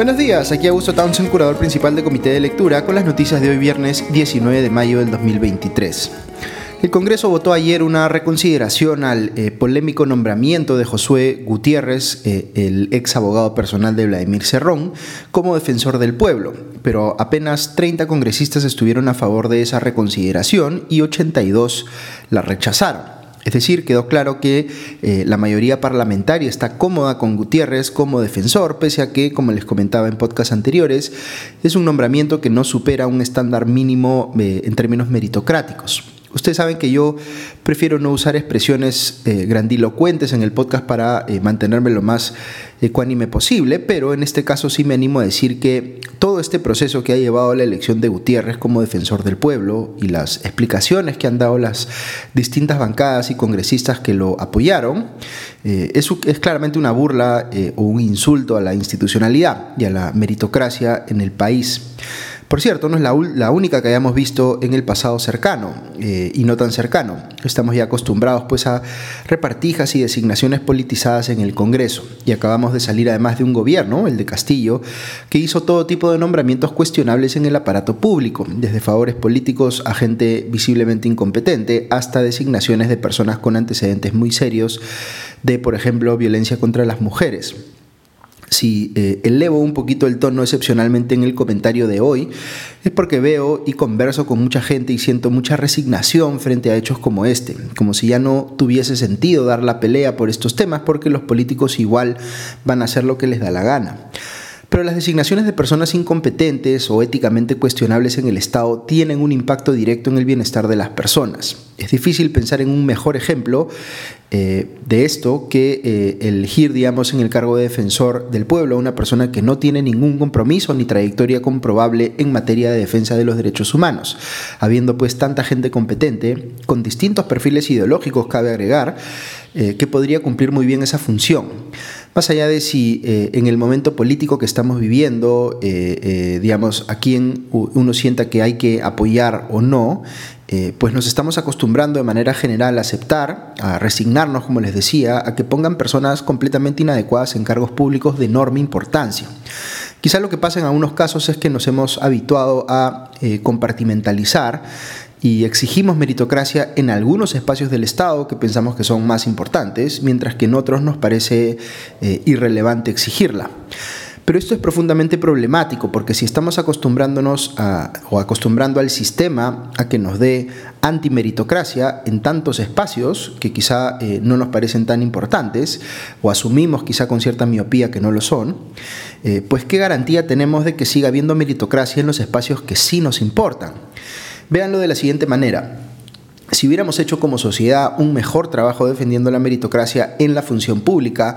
Buenos días, aquí Augusto Townsend, curador principal del Comité de Lectura, con las noticias de hoy viernes 19 de mayo del 2023. El Congreso votó ayer una reconsideración al eh, polémico nombramiento de Josué Gutiérrez, eh, el ex abogado personal de Vladimir Cerrón, como defensor del pueblo, pero apenas 30 congresistas estuvieron a favor de esa reconsideración y 82 la rechazaron. Es decir, quedó claro que eh, la mayoría parlamentaria está cómoda con Gutiérrez como defensor, pese a que, como les comentaba en podcasts anteriores, es un nombramiento que no supera un estándar mínimo eh, en términos meritocráticos. Ustedes saben que yo prefiero no usar expresiones eh, grandilocuentes en el podcast para eh, mantenerme lo más ecuánime posible, pero en este caso sí me animo a decir que todo este proceso que ha llevado a la elección de Gutiérrez como defensor del pueblo y las explicaciones que han dado las distintas bancadas y congresistas que lo apoyaron, eh, es, es, claramente una burla o un insulto a la institucionalidad y a la meritocracia en el país. Por cierto, no es la, única que hayamos visto en el pasado cercano eh, y no tan cercano. Estamos ya acostumbrados pues a repartijas y designaciones politizadas en el Congreso y acabamos de salir además de un gobierno, el de Castillo, que hizo todo tipo de nombramientos cuestionables en el aparato público, desde favores políticos a gente visiblemente incompetente hasta designaciones de personas con antecedentes muy serios de, por ejemplo, violencia contra las mujeres si eh, elevo un poquito el tono excepcionalmente en el comentario de hoy, es porque veo y converso con mucha gente y siento mucha resignación frente a hechos como este, como si ya no tuviese sentido dar la pelea por estos temas porque los políticos igual van a hacer lo que les da la gana. Pero las designaciones de personas incompetentes o éticamente cuestionables en el Estado tienen un impacto directo en el bienestar de las personas. Es difícil pensar en un mejor ejemplo eh, de esto que eh, elegir, digamos, en el cargo de defensor del pueblo a una persona que no tiene ningún compromiso ni trayectoria comprobable en materia de defensa de los derechos humanos. Habiendo pues tanta gente competente, con distintos perfiles ideológicos, cabe agregar, eh, que podría cumplir muy bien esa función. Más allá de si en el momento político que estamos viviendo, digamos, a quien uno sienta que hay que apoyar o no, eh, pues nos estamos acostumbrando de manera general a aceptar, a resignarnos, como les decía, a que pongan personas completamente inadecuadas en cargos públicos de enorme importancia. Quizá lo que pasa en algunos casos es que nos hemos habituado a eh, compartimentalizar y exigimos meritocracia en algunos espacios del Estado que pensamos que son más importantes, mientras que en otros nos parece eh, irrelevante exigirla. Pero esto es profundamente problemático porque si estamos acostumbrándonos o acostumbrando al sistema a que nos dé antimeritocracia en tantos espacios que quizá eh, no nos parecen tan importantes o asumimos quizá con cierta miopía que no lo son, eh, pues qué garantía tenemos de que siga habiendo meritocracia en los espacios que sí nos importan. Véanlo de la siguiente manera. Si hubiéramos hecho como sociedad un mejor trabajo defendiendo la meritocracia en la función pública,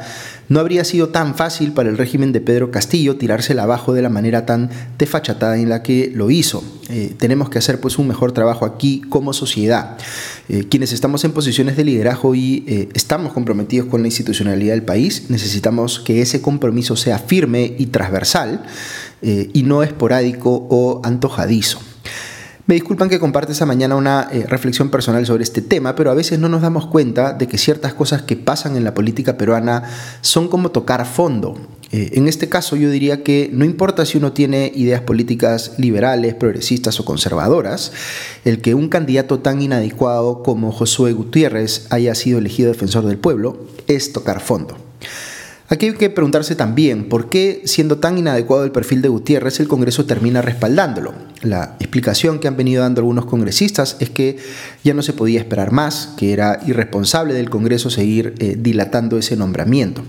no habría sido tan fácil para el régimen de Pedro Castillo tirársela abajo de la manera tan desfachatada en la que lo hizo. Eh, tenemos que hacer pues un mejor trabajo aquí como sociedad. Eh, quienes estamos en posiciones de liderazgo y eh, estamos comprometidos con la institucionalidad del país, necesitamos que ese compromiso sea firme y transversal y no esporádico o antojadizo. Me disculpan que comparte esta mañana una eh, reflexión personal sobre este tema, pero a veces no nos damos cuenta de que ciertas cosas que pasan en la política peruana son como tocar fondo. Eh, en este caso yo diría que no importa si uno tiene ideas políticas liberales, progresistas o conservadoras, el que un candidato tan inadecuado como Josué Gutiérrez haya sido elegido defensor del pueblo es tocar fondo. Aquí hay que preguntarse también por qué, siendo tan inadecuado el perfil de Gutiérrez, el Congreso termina respaldándolo. La explicación que han venido dando algunos congresistas es que ya no se podía esperar más, que era irresponsable del Congreso seguir eh, dilatando ese nombramiento.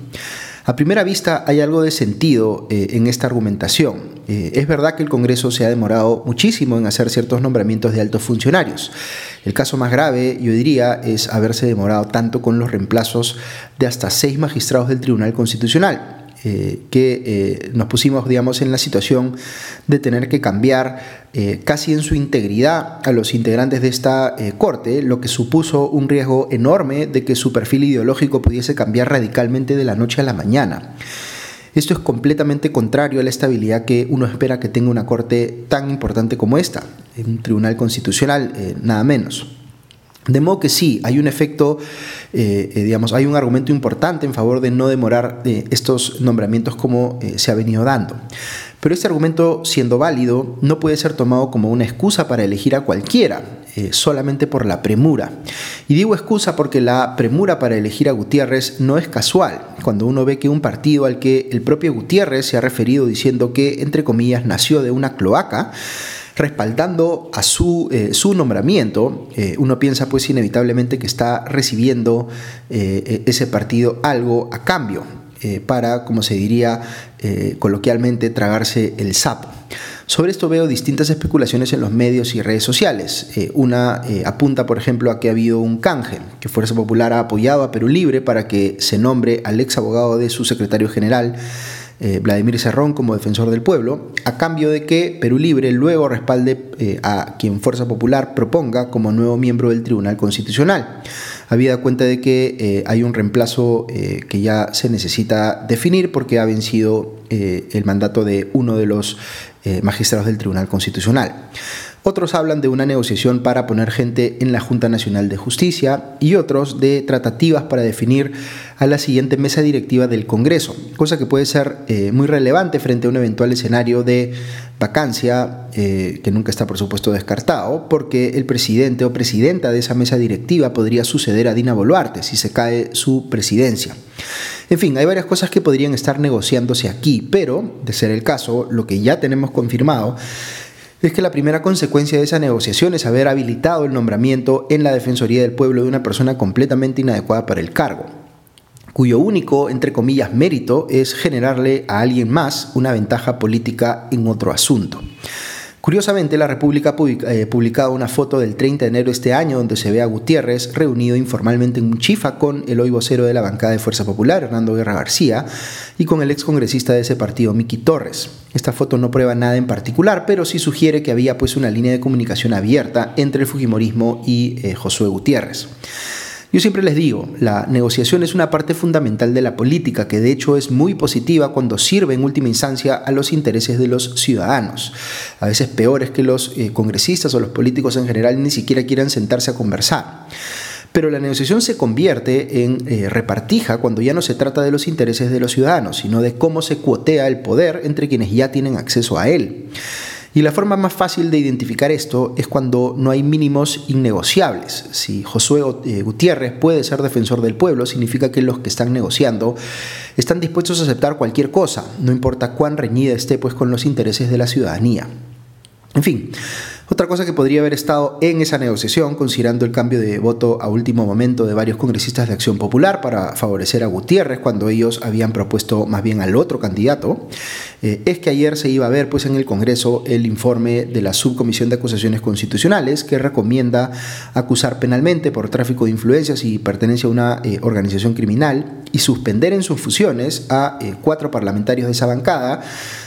A primera vista hay algo de sentido eh, en esta argumentación. Eh, es verdad que el Congreso se ha demorado muchísimo en hacer ciertos nombramientos de altos funcionarios. El caso más grave, yo diría, es haberse demorado tanto con los reemplazos de hasta seis magistrados del Tribunal Constitucional. Eh, que eh, nos pusimos, digamos, en la situación de tener que cambiar eh, casi en su integridad a los integrantes de esta corte, lo que supuso un riesgo enorme de que su perfil ideológico pudiese cambiar radicalmente de la noche a la mañana. Esto es completamente contrario a la estabilidad que uno espera que tenga una corte tan importante como esta, un tribunal constitucional, nada menos. De modo que sí, hay un efecto, eh, eh, digamos, hay un argumento importante en favor de no demorar eh, estos nombramientos como se ha venido dando. Pero este argumento, siendo válido, no puede ser tomado como una excusa para elegir a cualquiera, solamente por la premura. Y digo excusa porque la premura para elegir a Gutiérrez no es casual, cuando uno ve que un partido al que el propio Gutiérrez se ha referido diciendo que, entre comillas, nació de una cloaca, respaldando a su, eh, su nombramiento, eh, uno piensa pues inevitablemente que está recibiendo eh, ese partido algo a cambio para, como se diría coloquialmente, tragarse el sapo. Sobre esto veo distintas especulaciones en los medios y redes sociales. una apunta, por ejemplo, a que ha habido un canje, que Fuerza Popular ha apoyado a Perú Libre para que se nombre al ex abogado de su secretario general eh, Vladimir Serrón como defensor del pueblo, a cambio de que Perú Libre luego respalde eh, a quien Fuerza Popular proponga como nuevo miembro del Tribunal Constitucional. Habida cuenta de que eh, hay un reemplazo que ya se necesita definir porque ha vencido el mandato de uno de los magistrados del Tribunal Constitucional. Otros hablan de una negociación para poner gente en la Junta Nacional de Justicia y otros de tratativas para definir a la siguiente mesa directiva del Congreso, cosa que puede ser eh, muy relevante frente a un eventual escenario de vacancia, eh, que nunca está por supuesto descartado, porque el presidente o presidenta de esa mesa directiva podría suceder a Dina Boluarte si se cae su presidencia. En fin, hay varias cosas que podrían estar negociándose aquí, pero, de ser el caso, lo que ya tenemos confirmado es que la primera consecuencia de esa negociación es haber habilitado el nombramiento en la Defensoría del Pueblo de una persona completamente inadecuada para el cargo, cuyo único, entre comillas, mérito es generarle a alguien más una ventaja política en otro asunto. Curiosamente, la República ha eh, publicado una foto del 30 de enero de este año donde se ve a Gutiérrez reunido informalmente en un chifa con el hoy vocero de la bancada de Fuerza Popular, Hernando Guerra García, y con el ex congresista de ese partido, Miki Torres. Esta foto no prueba nada en particular, pero sí sugiere que había pues una línea de comunicación abierta entre el Fujimorismo y eh, Josué Gutiérrez. Yo siempre les digo, la negociación es una parte fundamental de la política, que de hecho es muy positiva cuando sirve en última instancia a los intereses de los ciudadanos. A veces peor es que los eh, congresistas o los políticos en general ni siquiera quieran sentarse a conversar. Pero la negociación se convierte en eh, repartija cuando ya no se trata de los intereses de los ciudadanos, sino de cómo se cuotea el poder entre quienes ya tienen acceso a él. Y la forma más fácil de identificar esto es cuando no hay mínimos innegociables. Si Josué eh, Gutiérrez puede ser defensor del pueblo, significa que los que están negociando están dispuestos a aceptar cualquier cosa, no importa cuán reñida esté pues con los intereses de la ciudadanía. En fin, otra cosa que podría haber estado en esa negociación, considerando el cambio de voto a último momento de varios congresistas de Acción Popular para favorecer a Gutiérrez cuando ellos habían propuesto más bien al otro candidato, eh, es que ayer se iba a ver pues, en el Congreso el informe de la Subcomisión de Acusaciones Constitucionales que recomienda acusar penalmente por tráfico de influencias y pertenencia a una eh, organización criminal y suspender en sus fusiones a eh, cuatro parlamentarios de esa bancada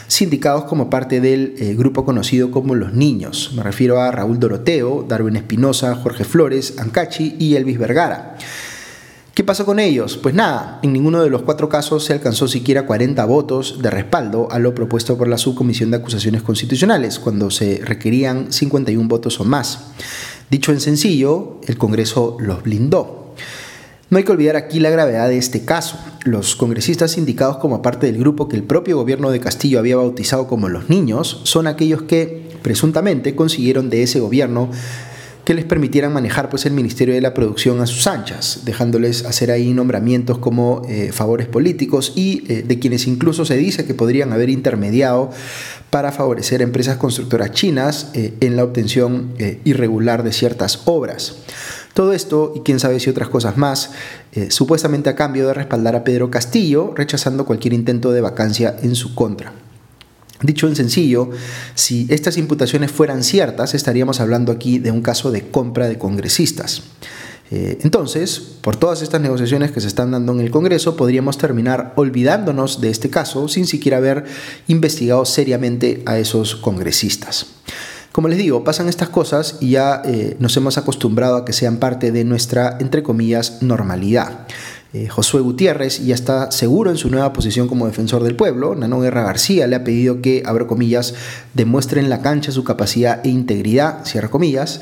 sindicados como parte del eh, grupo conocido como Los Niños. Me refiero a Raúl Doroteo, Darwin Espinosa, Jorge Flores, Ancachi y Elvis Vergara. ¿Qué pasó con ellos? Pues nada, en ninguno de los cuatro casos se alcanzó siquiera 40 votos de respaldo a lo propuesto por la Subcomisión de Acusaciones Constitucionales, cuando se requerían 51 votos o más. Dicho en sencillo, el Congreso los blindó. No hay que olvidar aquí la gravedad de este caso. Los congresistas indicados como parte del grupo que el propio gobierno de Castillo había bautizado como los niños son aquellos que presuntamente consiguieron de ese gobierno que les permitieran manejar pues, el Ministerio de la Producción a sus anchas, dejándoles hacer ahí nombramientos como eh, favores políticos y eh, de quienes incluso se dice que podrían haber intermediado para favorecer empresas constructoras chinas eh, en la obtención irregular de ciertas obras. Todo esto, y quién sabe si otras cosas más, eh, supuestamente a cambio de respaldar a Pedro Castillo, rechazando cualquier intento de vacancia en su contra. Dicho en sencillo, si estas imputaciones fueran ciertas, estaríamos hablando aquí de un caso de compra de congresistas. Eh, entonces, por todas estas negociaciones que se están dando en el Congreso, podríamos terminar olvidándonos de este caso sin siquiera haber investigado seriamente a esos congresistas. Como les digo, pasan estas cosas y ya eh, nos hemos acostumbrado a que sean parte de nuestra, entre comillas, normalidad. Eh, Josué Gutiérrez ya está seguro en su nueva posición como defensor del pueblo. Nano Guerra García le ha pedido que, abro comillas, demuestre en la cancha su capacidad e integridad, cierra comillas.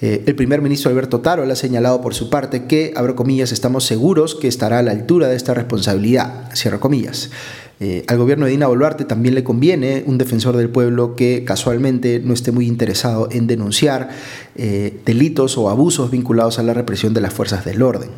Eh, el primer ministro Alberto Taro le ha señalado por su parte que, abro comillas, estamos seguros que estará a la altura de esta responsabilidad, cierro comillas. Eh, al gobierno de Dina Boluarte también le conviene un defensor del pueblo que casualmente no esté muy interesado en denunciar eh, delitos o abusos vinculados a la represión de las fuerzas del orden.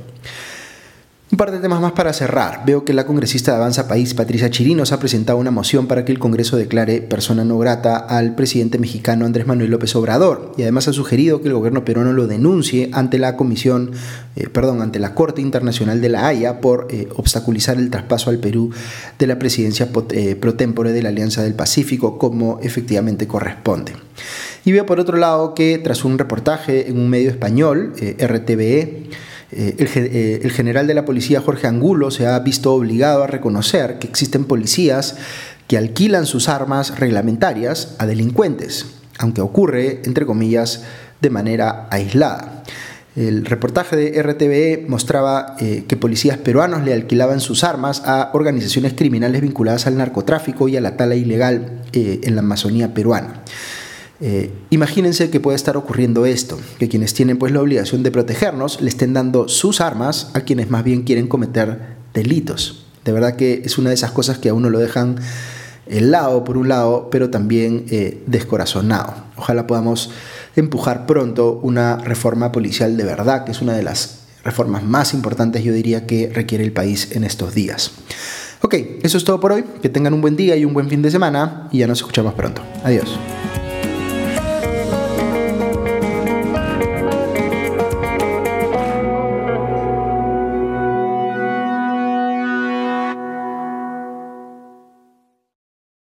Un par de temas más para cerrar. Veo que la congresista de Avanza País, Patricia Chirinos, ha presentado una moción para que el Congreso declare persona no grata al presidente mexicano Andrés Manuel López Obrador y además ha sugerido que el gobierno peruano lo denuncie ante la Comisión, eh, perdón, ante la Corte Internacional de la Haya por eh, obstaculizar el traspaso al Perú de la presidencia eh, pro tempore de la Alianza del Pacífico como efectivamente corresponde. Y veo por otro lado que tras un reportaje en un medio español, RTVE, eh, eh, el, general de la policía Jorge Angulo se ha visto obligado a reconocer que existen policías que alquilan sus armas reglamentarias a delincuentes, aunque ocurre, entre comillas, de manera aislada. El reportaje de RTVE mostraba eh, que policías peruanos le alquilaban sus armas a organizaciones criminales vinculadas al narcotráfico y a la tala ilegal en la Amazonía peruana. Eh, imagínense que puede estar ocurriendo esto, que quienes tienen pues la obligación de protegernos le estén dando sus armas a quienes más bien quieren cometer delitos. De verdad que es una de esas cosas que a uno lo dejan helado por un lado, pero también eh, descorazonado. Ojalá podamos empujar pronto una reforma policial de verdad, que es una de las reformas más importantes, yo diría, que requiere el país en estos días. Ok, eso es todo por hoy. Que tengan un buen día y un buen fin de semana y ya nos escuchamos pronto. Adiós.